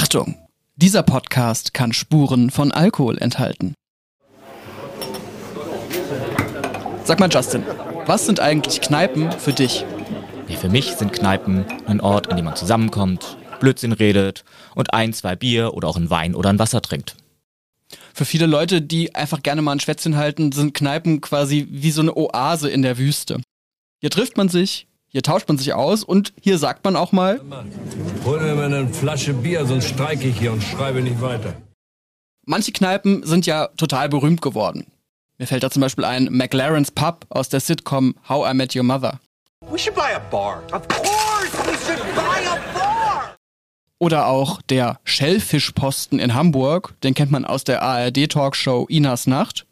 Achtung! Dieser Podcast kann Spuren von Alkohol enthalten. Sag mal, Justin, was sind eigentlich Kneipen für dich? Ja, für mich sind Kneipen ein Ort, an dem man zusammenkommt, Blödsinn redet und ein, zwei Bier oder auch ein Wein oder ein Wasser trinkt. Für viele Leute, die einfach gerne mal ein Schwätzchen halten, sind Kneipen quasi wie so eine Oase in der Wüste. Hier trifft man sich, hier tauscht man sich aus und hier sagt man auch mal, Hol mir mal eine Flasche Bier, sonst streike ich hier und schreibe nicht weiter. manche Kneipen sind ja total berühmt geworden. Mir fällt da zum Beispiel ein McLaren's Pub aus der Sitcom How I Met Your Mother. We should buy a bar. Of course, we should buy a bar. Oder auch der Schellfischposten in Hamburg, den kennt man aus der ARD-Talkshow Inas Nacht.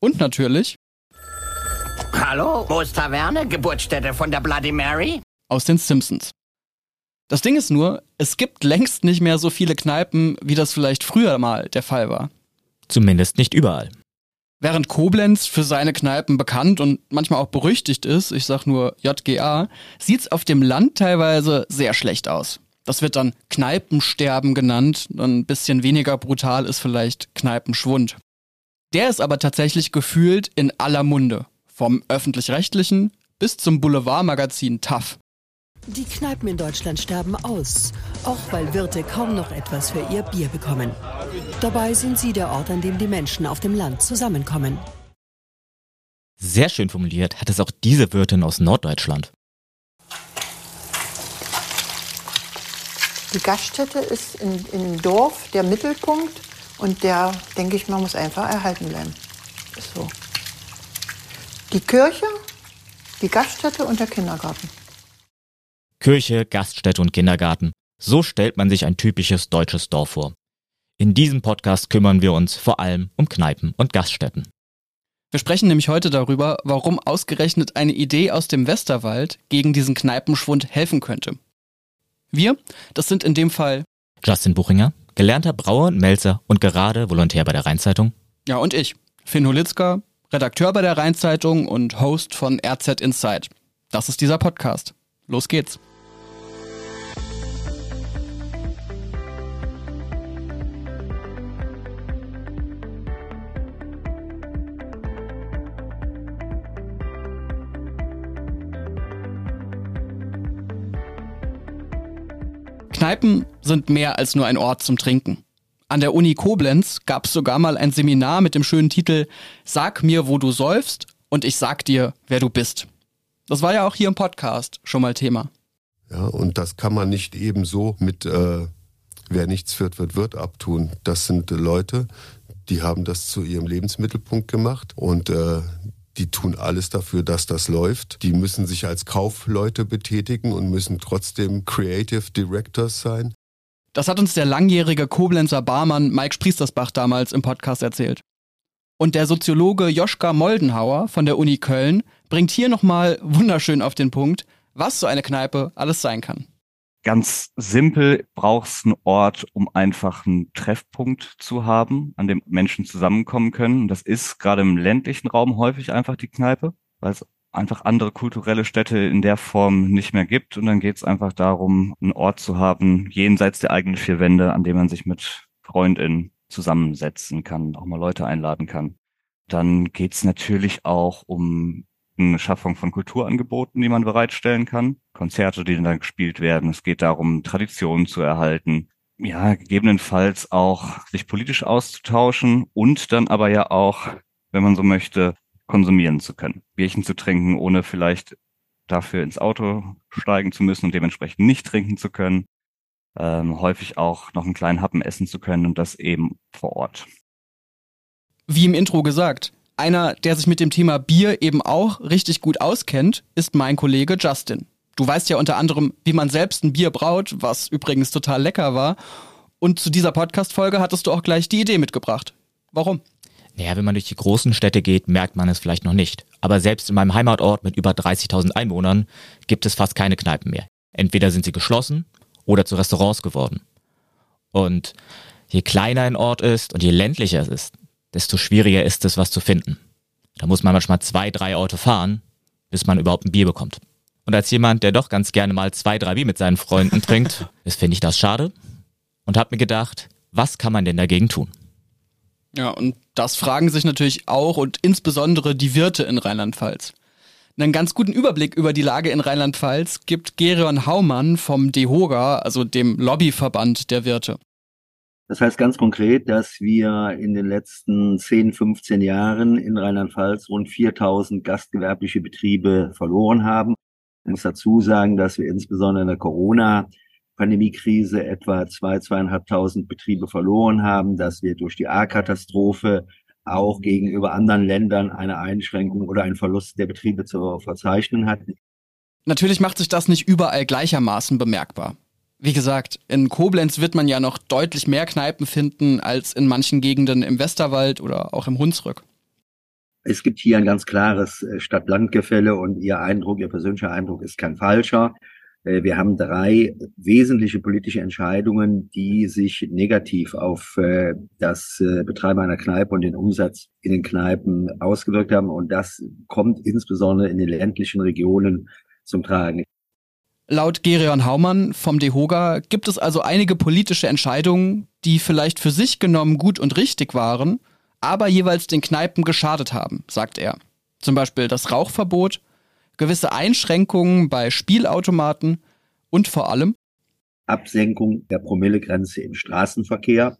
Und natürlich Hallo, wo ist Taverne? Geburtsstätte von der Bloody Mary? aus den Simpsons. Das Ding ist nur, es gibt längst nicht mehr so viele Kneipen, wie das vielleicht früher mal der Fall war. Zumindest nicht überall. Während Koblenz für seine Kneipen bekannt und manchmal auch berüchtigt ist, ich sag nur JGA, sieht's auf dem Land teilweise sehr schlecht aus. Das wird dann Kneipensterben genannt, ein bisschen weniger brutal ist vielleicht Kneipenschwund. Der ist aber tatsächlich gefühlt in aller Munde. Vom öffentlich-rechtlichen bis zum Boulevardmagazin TAF. Die Kneipen in Deutschland sterben aus, auch weil Wirte kaum noch etwas für ihr Bier bekommen. Dabei sind sie der Ort, an dem die Menschen auf dem Land zusammenkommen. Sehr schön formuliert hat es auch diese Wirtin aus Norddeutschland. Die Gaststätte ist in, im Dorf der Mittelpunkt und der, denke ich mal, muss einfach erhalten bleiben. Ist so. Die Kirche, die Gaststätte und der Kindergarten. Kirche, Gaststätte und Kindergarten. So stellt man sich ein typisches deutsches Dorf vor. In diesem Podcast kümmern wir uns vor allem um Kneipen und Gaststätten. Wir sprechen nämlich heute darüber, warum ausgerechnet eine Idee aus dem Westerwald gegen diesen Kneipenschwund helfen könnte. Wir, das sind in dem Fall, Justin Buchinger, gelernter Brauer und Melzer und gerade Volontär bei der Rheinzeitung. ja und ich, Finn Holitzka, Redakteur bei der Rheinzeitung und Host von RZ Insight. Das ist dieser Podcast. Los geht's. Kneipen sind mehr als nur ein Ort zum Trinken. An der Uni Koblenz gab es sogar mal ein Seminar mit dem schönen Titel Sag mir, wo du säufst und ich sag dir, wer du bist. Das war ja auch hier im Podcast schon mal Thema. Ja, und das kann man nicht eben so mit äh, wer nichts führt, wird, wird abtun. Das sind äh, Leute, die haben das zu ihrem Lebensmittelpunkt gemacht und äh, die tun alles dafür, dass das läuft. Die müssen sich als Kaufleute betätigen und müssen trotzdem Creative Directors sein. Das hat uns der langjährige Koblenzer Barmann Mike Spriestersbach damals im Podcast erzählt. Und der Soziologe Joschka Moldenhauer von der Uni Köln bringt hier nochmal wunderschön auf den Punkt, was so eine Kneipe alles sein kann. Ganz simpel brauchst einen Ort, um einfach einen Treffpunkt zu haben, an dem Menschen zusammenkommen können. Und das ist gerade im ländlichen Raum häufig einfach die Kneipe, weil es einfach andere kulturelle Städte in der Form nicht mehr gibt. Und dann geht es einfach darum, einen Ort zu haben, jenseits der eigenen vier Wände, an dem man sich mit FreundInnen zusammensetzen kann, auch mal Leute einladen kann. Dann geht es natürlich auch um eine Schaffung von Kulturangeboten, die man bereitstellen kann. Konzerte, die dann gespielt werden. Es geht darum, Traditionen zu erhalten. Ja, gegebenenfalls auch sich politisch auszutauschen und dann aber ja auch, wenn man so möchte, konsumieren zu können. Bierchen zu trinken, ohne vielleicht dafür ins Auto steigen zu müssen und dementsprechend nicht trinken zu können. Ähm, häufig auch noch einen kleinen Happen essen zu können und das eben vor Ort. Wie im Intro gesagt, einer, der sich mit dem Thema Bier eben auch richtig gut auskennt, ist mein Kollege Justin. Du weißt ja unter anderem, wie man selbst ein Bier braut, was übrigens total lecker war. Und zu dieser Podcast-Folge hattest du auch gleich die Idee mitgebracht. Warum? Naja, wenn man durch die großen Städte geht, merkt man es vielleicht noch nicht. Aber selbst in meinem Heimatort mit über 30.000 Einwohnern gibt es fast keine Kneipen mehr. Entweder sind sie geschlossen oder zu Restaurants geworden. Und je kleiner ein Ort ist und je ländlicher es ist, desto schwieriger ist es, was zu finden. Da muss man manchmal zwei, drei Orte fahren, bis man überhaupt ein Bier bekommt. Und als jemand, der doch ganz gerne mal zwei, drei Bier mit seinen Freunden trinkt, ist, finde ich das schade. und habe mir gedacht, was kann man denn dagegen tun? Ja, und das fragen sich natürlich auch und insbesondere die Wirte in Rheinland-Pfalz. Einen ganz guten Überblick über die Lage in Rheinland-Pfalz gibt Gerion Haumann vom DEHOGA, also dem Lobbyverband der Wirte. Das heißt ganz konkret, dass wir in den letzten 10, 15 Jahren in Rheinland-Pfalz rund 4000 gastgewerbliche Betriebe verloren haben. Ich muss dazu sagen, dass wir insbesondere in der Corona-Pandemiekrise etwa 2, 2.500 Betriebe verloren haben, dass wir durch die A-Katastrophe auch gegenüber anderen Ländern eine Einschränkung oder einen Verlust der Betriebe zu verzeichnen hatten. Natürlich macht sich das nicht überall gleichermaßen bemerkbar. Wie gesagt, in Koblenz wird man ja noch deutlich mehr Kneipen finden als in manchen Gegenden im Westerwald oder auch im Hunsrück. Es gibt hier ein ganz klares äh, Stadt-Land-Gefälle und Ihr Eindruck, Ihr persönlicher Eindruck ist kein falscher. Äh, wir haben drei wesentliche politische Entscheidungen, die sich negativ auf äh, das äh, Betreiben einer Kneipe und den Umsatz in den Kneipen ausgewirkt haben. Und das kommt insbesondere in den ländlichen Regionen zum Tragen. Laut Gerion Haumann vom DEHOGA gibt es also einige politische Entscheidungen, die vielleicht für sich genommen gut und richtig waren, aber jeweils den Kneipen geschadet haben, sagt er. Zum Beispiel das Rauchverbot gewisse Einschränkungen bei Spielautomaten und vor allem Absenkung der Promillegrenze im Straßenverkehr.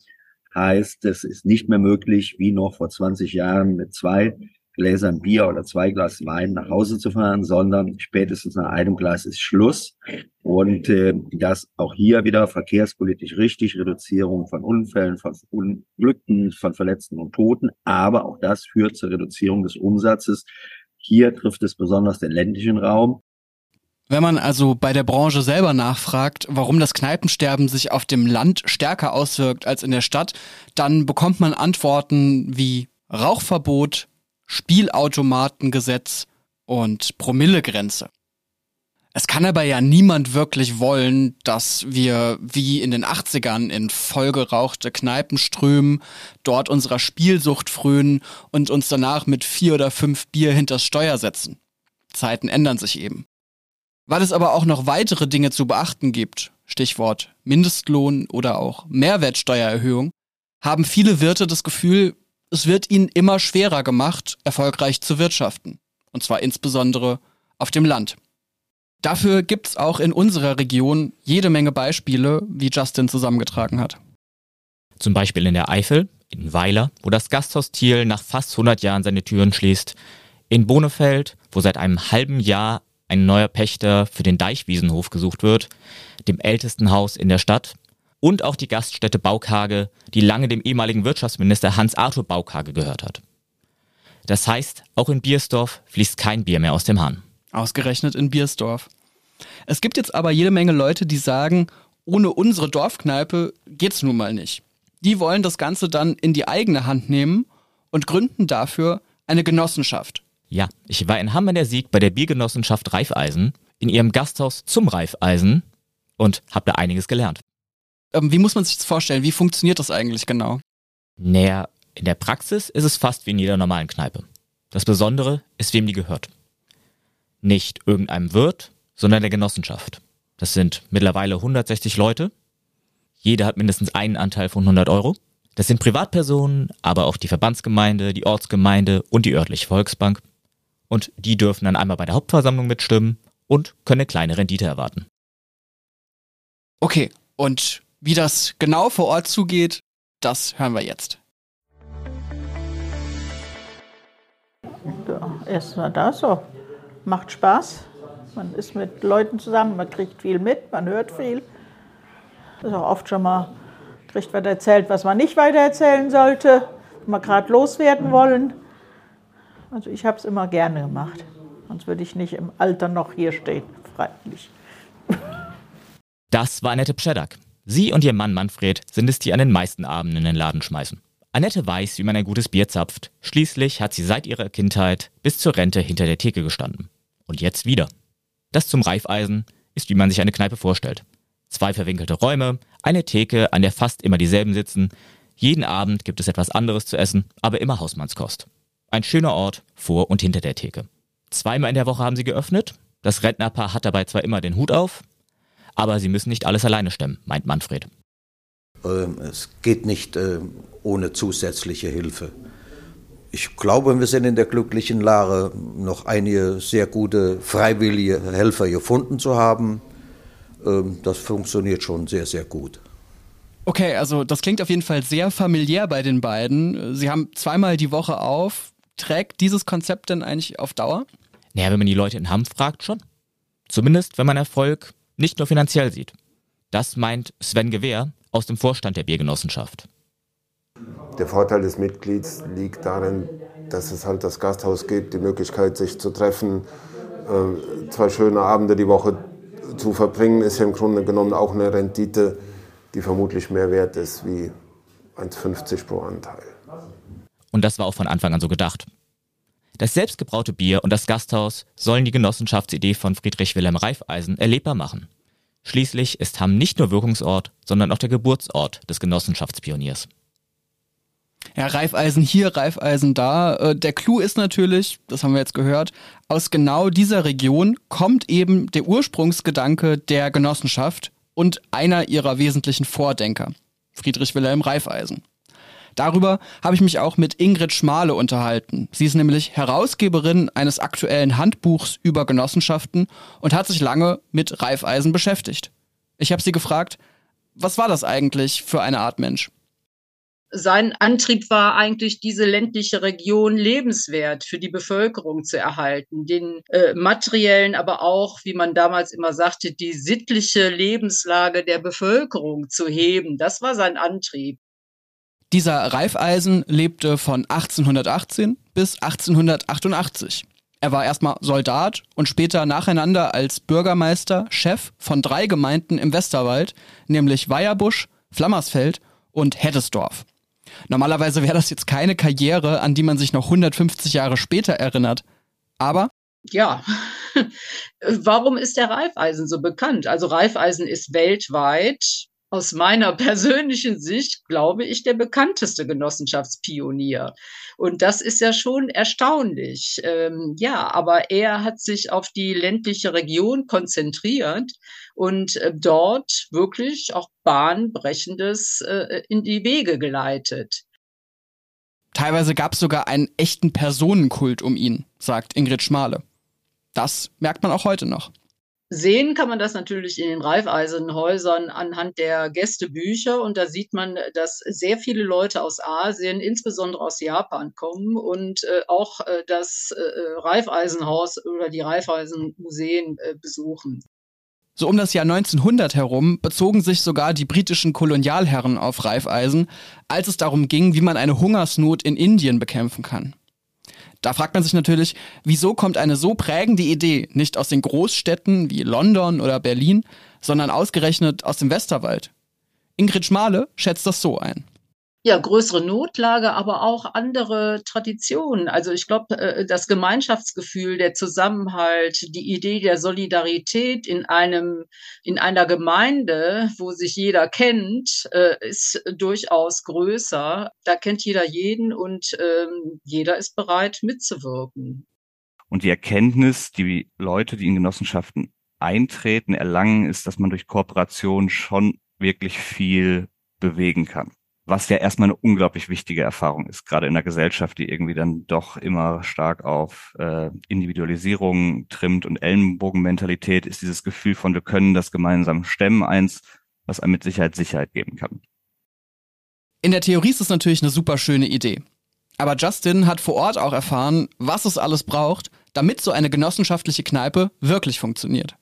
Heißt, es ist nicht mehr möglich, wie noch vor 20 Jahren mit zwei Gläsern Bier oder zwei Glas Wein nach Hause zu fahren, sondern spätestens nach einem Glas ist Schluss. Und äh, das auch hier wieder verkehrspolitisch richtig, Reduzierung von Unfällen, von Unglücken, von Verletzten und Toten. Aber auch das führt zur Reduzierung des Umsatzes hier trifft es besonders den ländlichen Raum. Wenn man also bei der Branche selber nachfragt, warum das Kneipensterben sich auf dem Land stärker auswirkt als in der Stadt, dann bekommt man Antworten wie Rauchverbot, Spielautomatengesetz und Promillegrenze. Es kann aber ja niemand wirklich wollen, dass wir wie in den 80ern in vollgerauchte Kneipen strömen, dort unserer Spielsucht frönen und uns danach mit vier oder fünf Bier hinters Steuer setzen. Zeiten ändern sich eben. Weil es aber auch noch weitere Dinge zu beachten gibt, Stichwort Mindestlohn oder auch Mehrwertsteuererhöhung, haben viele Wirte das Gefühl, es wird ihnen immer schwerer gemacht, erfolgreich zu wirtschaften. Und zwar insbesondere auf dem Land. Dafür gibt's auch in unserer Region jede Menge Beispiele, wie Justin zusammengetragen hat. Zum Beispiel in der Eifel, in Weiler, wo das Gasthaus Thiel nach fast 100 Jahren seine Türen schließt, in Bonefeld, wo seit einem halben Jahr ein neuer Pächter für den Deichwiesenhof gesucht wird, dem ältesten Haus in der Stadt, und auch die Gaststätte Baukage, die lange dem ehemaligen Wirtschaftsminister Hans-Arthur Baukage gehört hat. Das heißt, auch in Biersdorf fließt kein Bier mehr aus dem Hahn. Ausgerechnet in Biersdorf. Es gibt jetzt aber jede Menge Leute, die sagen, ohne unsere Dorfkneipe geht's nun mal nicht. Die wollen das Ganze dann in die eigene Hand nehmen und gründen dafür eine Genossenschaft. Ja, ich war in Hamm der Sieg bei der Biergenossenschaft Reifeisen in ihrem Gasthaus zum Reifeisen und habe da einiges gelernt. Ähm, wie muss man sich das vorstellen? Wie funktioniert das eigentlich genau? Naja, in der Praxis ist es fast wie in jeder normalen Kneipe. Das Besondere ist, wem die gehört. Nicht irgendeinem Wirt, sondern der Genossenschaft. Das sind mittlerweile 160 Leute. Jeder hat mindestens einen Anteil von 100 Euro. Das sind Privatpersonen, aber auch die Verbandsgemeinde, die Ortsgemeinde und die örtliche Volksbank. Und die dürfen dann einmal bei der Hauptversammlung mitstimmen und können eine kleine Rendite erwarten. Okay, und wie das genau vor Ort zugeht, das hören wir jetzt. Ja, Erstmal da so macht Spaß. Man ist mit Leuten zusammen, man kriegt viel mit, man hört viel. Das ist auch oft schon mal, kriegt was erzählt, was man nicht weiter erzählen sollte, man gerade loswerden wollen. Also ich habe es immer gerne gemacht. Sonst würde ich nicht im Alter noch hier stehen, freilich. Das war Annette Pschedak. Sie und ihr Mann Manfred sind es, die an den meisten Abenden in den Laden schmeißen. Annette weiß, wie man ein gutes Bier zapft. Schließlich hat sie seit ihrer Kindheit bis zur Rente hinter der Theke gestanden. Und jetzt wieder. Das zum Reifeisen ist, wie man sich eine Kneipe vorstellt. Zwei verwinkelte Räume, eine Theke, an der fast immer dieselben sitzen. Jeden Abend gibt es etwas anderes zu essen, aber immer Hausmannskost. Ein schöner Ort vor und hinter der Theke. Zweimal in der Woche haben sie geöffnet. Das Rentnerpaar hat dabei zwar immer den Hut auf, aber sie müssen nicht alles alleine stemmen, meint Manfred. Ähm, es geht nicht äh, ohne zusätzliche Hilfe. Ich glaube, wir sind in der glücklichen Lage, noch einige sehr gute freiwillige Helfer gefunden zu haben. Ähm, das funktioniert schon sehr, sehr gut. Okay, also das klingt auf jeden Fall sehr familiär bei den beiden. Sie haben zweimal die Woche auf. Trägt dieses Konzept denn eigentlich auf Dauer? Naja, wenn man die Leute in Hamm fragt, schon. Zumindest, wenn man Erfolg nicht nur finanziell sieht. Das meint Sven Gewehr aus dem Vorstand der Biergenossenschaft. Der Vorteil des Mitglieds liegt darin, dass es halt das Gasthaus gibt, die Möglichkeit, sich zu treffen, äh, zwei schöne Abende die Woche zu verbringen, ist ja im Grunde genommen auch eine Rendite, die vermutlich mehr wert ist wie 1,50 pro Anteil. Und das war auch von Anfang an so gedacht. Das selbstgebraute Bier und das Gasthaus sollen die Genossenschaftsidee von Friedrich Wilhelm Reifeisen erlebbar machen. Schließlich ist Hamm nicht nur Wirkungsort, sondern auch der Geburtsort des Genossenschaftspioniers. Ja, Reifeisen hier, Reifeisen da. Äh, der Clou ist natürlich, das haben wir jetzt gehört, aus genau dieser Region kommt eben der Ursprungsgedanke der Genossenschaft und einer ihrer wesentlichen Vordenker, Friedrich Wilhelm Reifeisen. Darüber habe ich mich auch mit Ingrid Schmale unterhalten. Sie ist nämlich Herausgeberin eines aktuellen Handbuchs über Genossenschaften und hat sich lange mit Reifeisen beschäftigt. Ich habe sie gefragt, was war das eigentlich für eine Art Mensch? Sein Antrieb war eigentlich, diese ländliche Region lebenswert für die Bevölkerung zu erhalten, den äh, materiellen, aber auch, wie man damals immer sagte, die sittliche Lebenslage der Bevölkerung zu heben. Das war sein Antrieb. Dieser Reifeisen lebte von 1818 bis 1888. Er war erstmal Soldat und später nacheinander als Bürgermeister Chef von drei Gemeinden im Westerwald, nämlich Weierbusch, Flammersfeld und Heddesdorf. Normalerweise wäre das jetzt keine Karriere, an die man sich noch 150 Jahre später erinnert. Aber ja, warum ist der Reifeisen so bekannt? Also Reifeisen ist weltweit aus meiner persönlichen Sicht, glaube ich, der bekannteste Genossenschaftspionier. Und das ist ja schon erstaunlich. Ähm, ja, aber er hat sich auf die ländliche Region konzentriert und äh, dort wirklich auch bahnbrechendes äh, in die Wege geleitet. Teilweise gab es sogar einen echten Personenkult um ihn, sagt Ingrid Schmale. Das merkt man auch heute noch. Sehen kann man das natürlich in den Reifeisenhäusern anhand der Gästebücher und da sieht man, dass sehr viele Leute aus Asien, insbesondere aus Japan kommen und äh, auch äh, das äh, Reifeisenhaus oder die Reifeisenmuseen äh, besuchen. So um das Jahr 1900 herum bezogen sich sogar die britischen Kolonialherren auf Reifeisen, als es darum ging, wie man eine Hungersnot in Indien bekämpfen kann. Da fragt man sich natürlich, wieso kommt eine so prägende Idee nicht aus den Großstädten wie London oder Berlin, sondern ausgerechnet aus dem Westerwald? Ingrid Schmale schätzt das so ein ja, größere Notlage, aber auch andere Traditionen. Also ich glaube, äh, das Gemeinschaftsgefühl, der Zusammenhalt, die Idee der Solidarität in einem, in einer Gemeinde, wo sich jeder kennt, äh, ist durchaus größer. Da kennt jeder jeden und ähm, jeder ist bereit mitzuwirken. Und die Erkenntnis, die Leute, die in Genossenschaften eintreten, erlangen, ist, dass man durch Kooperation schon wirklich viel bewegen kann was ja erstmal eine unglaublich wichtige Erfahrung ist, gerade in einer Gesellschaft, die irgendwie dann doch immer stark auf äh, Individualisierung trimmt und Ellenbogenmentalität ist dieses Gefühl von, wir können das gemeinsam stemmen, eins, was einem mit Sicherheit Sicherheit geben kann. In der Theorie ist es natürlich eine super schöne Idee. Aber Justin hat vor Ort auch erfahren, was es alles braucht, damit so eine genossenschaftliche Kneipe wirklich funktioniert.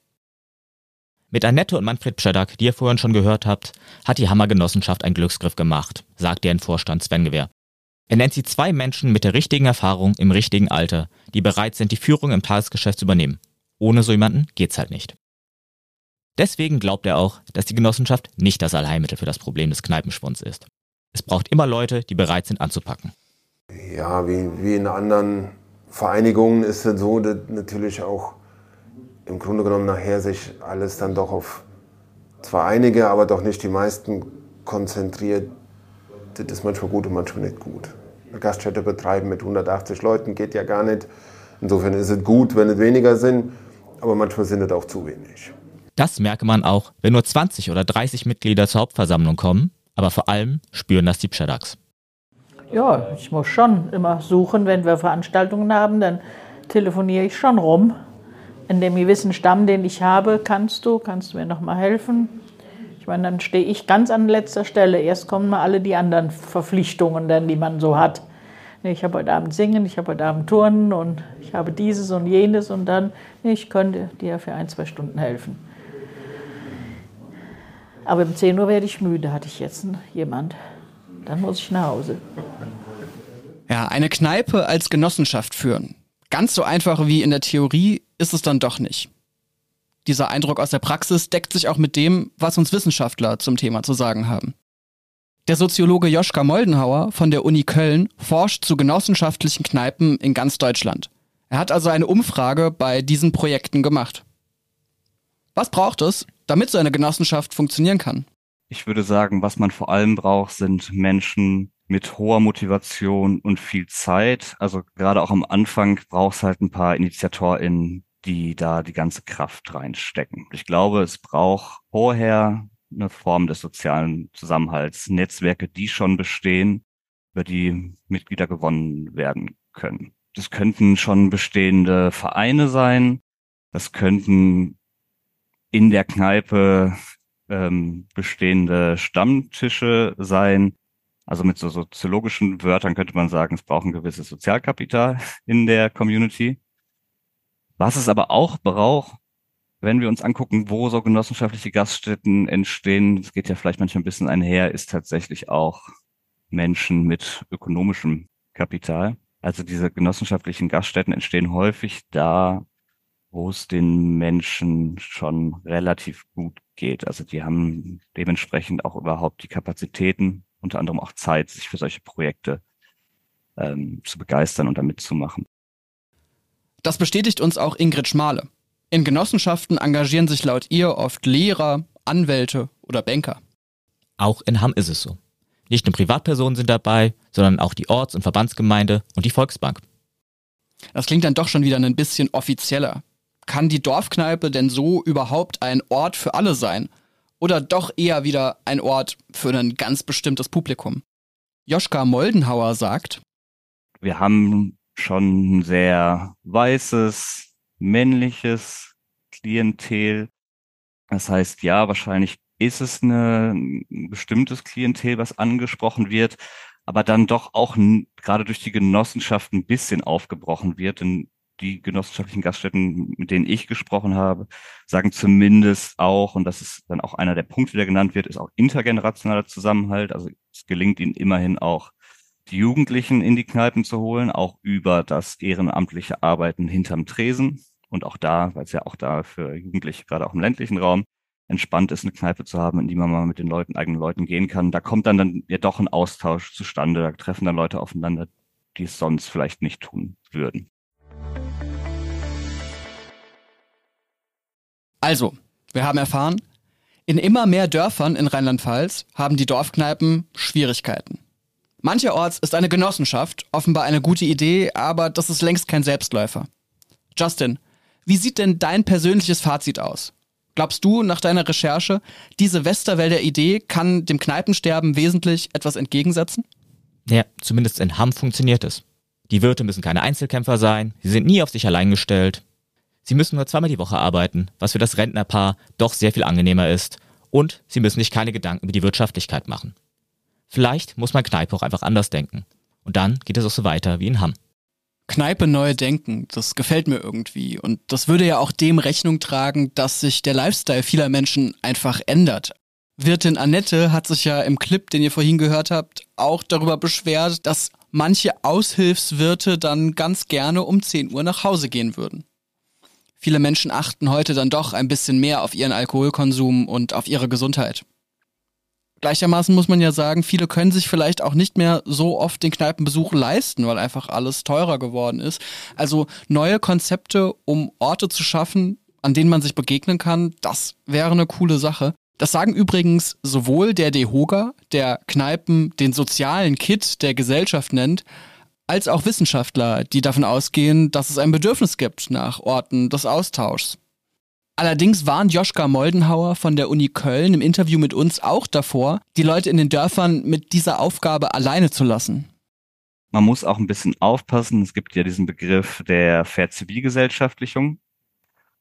Mit Annette und Manfred Pschedak, die ihr vorhin schon gehört habt, hat die Hammergenossenschaft einen Glücksgriff gemacht, sagt deren Vorstand Sven Gewehr. Er nennt sie zwei Menschen mit der richtigen Erfahrung im richtigen Alter, die bereit sind, die Führung im Tagesgeschäft zu übernehmen. Ohne so jemanden geht's halt nicht. Deswegen glaubt er auch, dass die Genossenschaft nicht das Allheilmittel für das Problem des Kneipenschwunds ist. Es braucht immer Leute, die bereit sind anzupacken. Ja, wie, wie in anderen Vereinigungen ist es so, dass natürlich auch im Grunde genommen nachher sich alles dann doch auf zwar einige, aber doch nicht die meisten konzentriert. Das ist manchmal gut und manchmal nicht gut. Eine Gaststätte betreiben mit 180 Leuten geht ja gar nicht. Insofern ist es gut, wenn es weniger sind, aber manchmal sind es auch zu wenig. Das merke man auch, wenn nur 20 oder 30 Mitglieder zur Hauptversammlung kommen Aber vor allem spüren das die Pschadaks. Ja, ich muss schon immer suchen, wenn wir Veranstaltungen haben, dann telefoniere ich schon rum. In dem gewissen Stamm, den ich habe, kannst du, kannst du mir noch mal helfen? Ich meine, dann stehe ich ganz an letzter Stelle. Erst kommen mal alle die anderen Verpflichtungen, dann, die man so hat. Ich habe heute Abend singen, ich habe heute Abend turnen und ich habe dieses und jenes und dann, ich könnte dir für ein, zwei Stunden helfen. Aber um 10 Uhr werde ich müde, hatte ich jetzt jemand. Dann muss ich nach Hause. Ja, eine Kneipe als Genossenschaft führen. Ganz so einfach wie in der Theorie ist es dann doch nicht. Dieser Eindruck aus der Praxis deckt sich auch mit dem, was uns Wissenschaftler zum Thema zu sagen haben. Der Soziologe Joschka Moldenhauer von der Uni Köln forscht zu genossenschaftlichen Kneipen in ganz Deutschland. Er hat also eine Umfrage bei diesen Projekten gemacht. Was braucht es, damit so eine Genossenschaft funktionieren kann? Ich würde sagen, was man vor allem braucht, sind Menschen mit hoher Motivation und viel Zeit. Also gerade auch am Anfang braucht es halt ein paar InitiatorInnen, die da die ganze Kraft reinstecken. Ich glaube, es braucht vorher eine Form des sozialen Zusammenhalts, Netzwerke, die schon bestehen, über die Mitglieder gewonnen werden können. Das könnten schon bestehende Vereine sein, das könnten in der Kneipe ähm, bestehende Stammtische sein. Also mit so soziologischen Wörtern könnte man sagen, es braucht ein gewisses Sozialkapital in der Community. Was es aber auch braucht, wenn wir uns angucken, wo so genossenschaftliche Gaststätten entstehen, das geht ja vielleicht manchmal ein bisschen einher, ist tatsächlich auch Menschen mit ökonomischem Kapital. Also diese genossenschaftlichen Gaststätten entstehen häufig da, wo es den Menschen schon relativ gut geht. Also die haben dementsprechend auch überhaupt die Kapazitäten, unter anderem auch Zeit, sich für solche Projekte ähm, zu begeistern und damit zu machen. Das bestätigt uns auch Ingrid Schmale. In Genossenschaften engagieren sich laut ihr oft Lehrer, Anwälte oder Banker. Auch in Hamm ist es so. Nicht nur Privatpersonen sind dabei, sondern auch die Orts- und Verbandsgemeinde und die Volksbank. Das klingt dann doch schon wieder ein bisschen offizieller. Kann die Dorfkneipe denn so überhaupt ein Ort für alle sein? Oder doch eher wieder ein Ort für ein ganz bestimmtes Publikum? Joschka Moldenhauer sagt, wir haben schon ein sehr weißes, männliches Klientel. Das heißt, ja, wahrscheinlich ist es eine, ein bestimmtes Klientel, was angesprochen wird, aber dann doch auch gerade durch die Genossenschaft ein bisschen aufgebrochen wird. Denn die genossenschaftlichen Gaststätten, mit denen ich gesprochen habe, sagen zumindest auch, und das ist dann auch einer der Punkte, der genannt wird, ist auch intergenerationaler Zusammenhalt. Also es gelingt ihnen immerhin auch, die Jugendlichen in die Kneipen zu holen, auch über das ehrenamtliche Arbeiten hinterm Tresen. Und auch da, weil es ja auch da für Jugendliche, gerade auch im ländlichen Raum, entspannt ist, eine Kneipe zu haben, in die man mal mit den Leuten, eigenen Leuten gehen kann. Da kommt dann, dann ja doch ein Austausch zustande. Da treffen dann Leute aufeinander, die es sonst vielleicht nicht tun würden. Also, wir haben erfahren, in immer mehr Dörfern in Rheinland-Pfalz haben die Dorfkneipen Schwierigkeiten. Mancherorts ist eine Genossenschaft offenbar eine gute Idee, aber das ist längst kein Selbstläufer. Justin, wie sieht denn dein persönliches Fazit aus? Glaubst du nach deiner Recherche, diese Westerwälder Idee kann dem Kneipensterben wesentlich etwas entgegensetzen? Ja, zumindest in Hamm funktioniert es. Die Wirte müssen keine Einzelkämpfer sein, sie sind nie auf sich allein gestellt. Sie müssen nur zweimal die Woche arbeiten, was für das Rentnerpaar doch sehr viel angenehmer ist. Und sie müssen sich keine Gedanken über die Wirtschaftlichkeit machen. Vielleicht muss man Kneipe auch einfach anders denken. Und dann geht es auch so weiter wie in Hamm. Kneipe neu denken, das gefällt mir irgendwie. Und das würde ja auch dem Rechnung tragen, dass sich der Lifestyle vieler Menschen einfach ändert. Wirtin Annette hat sich ja im Clip, den ihr vorhin gehört habt, auch darüber beschwert, dass manche Aushilfswirte dann ganz gerne um 10 Uhr nach Hause gehen würden. Viele Menschen achten heute dann doch ein bisschen mehr auf ihren Alkoholkonsum und auf ihre Gesundheit. Gleichermaßen muss man ja sagen, viele können sich vielleicht auch nicht mehr so oft den Kneipenbesuch leisten, weil einfach alles teurer geworden ist. Also neue Konzepte, um Orte zu schaffen, an denen man sich begegnen kann, das wäre eine coole Sache. Das sagen übrigens sowohl der DEHOGA, der Kneipen den sozialen Kit der Gesellschaft nennt, als auch Wissenschaftler, die davon ausgehen, dass es ein Bedürfnis gibt nach Orten des Austauschs. Allerdings warnt Joschka Moldenhauer von der Uni Köln im Interview mit uns auch davor, die Leute in den Dörfern mit dieser Aufgabe alleine zu lassen. Man muss auch ein bisschen aufpassen. Es gibt ja diesen Begriff der Verzivilgesellschaftlichung,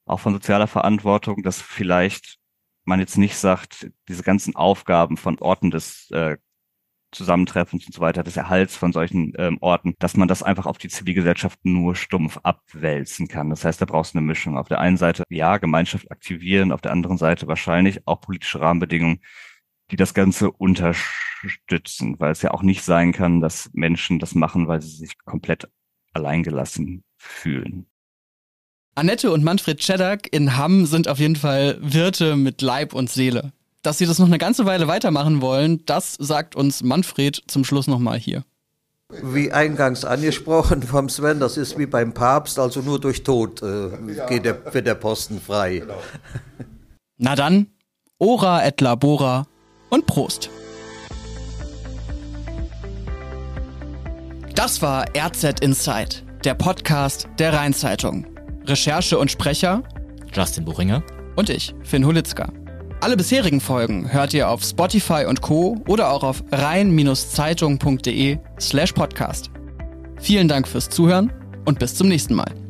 auch von sozialer Verantwortung, dass vielleicht man jetzt nicht sagt, diese ganzen Aufgaben von Orten des äh, Zusammentreffens und so weiter, des Erhalts von solchen ähm, Orten, dass man das einfach auf die Zivilgesellschaft nur stumpf abwälzen kann. Das heißt, da brauchst du eine Mischung. Auf der einen Seite, ja, Gemeinschaft aktivieren, auf der anderen Seite wahrscheinlich auch politische Rahmenbedingungen, die das Ganze unterstützen, weil es ja auch nicht sein kann, dass Menschen das machen, weil sie sich komplett alleingelassen fühlen. Annette und Manfred Czedak in Hamm sind auf jeden Fall Wirte mit Leib und Seele. Dass sie das noch eine ganze Weile weitermachen wollen, das sagt uns Manfred zum Schluss nochmal hier. Wie eingangs angesprochen vom Sven, das ist wie beim Papst, also nur durch Tod äh, geht der, wird der Posten frei. Genau. Na dann, ora et labora und Prost. Das war RZ Insight, der Podcast der Rheinzeitung. Recherche und Sprecher Justin Buchinger und ich, Finn Hulitzka. Alle bisherigen Folgen hört ihr auf Spotify und Co. oder auch auf rhein-zeitung.de slash podcast. Vielen Dank fürs Zuhören und bis zum nächsten Mal.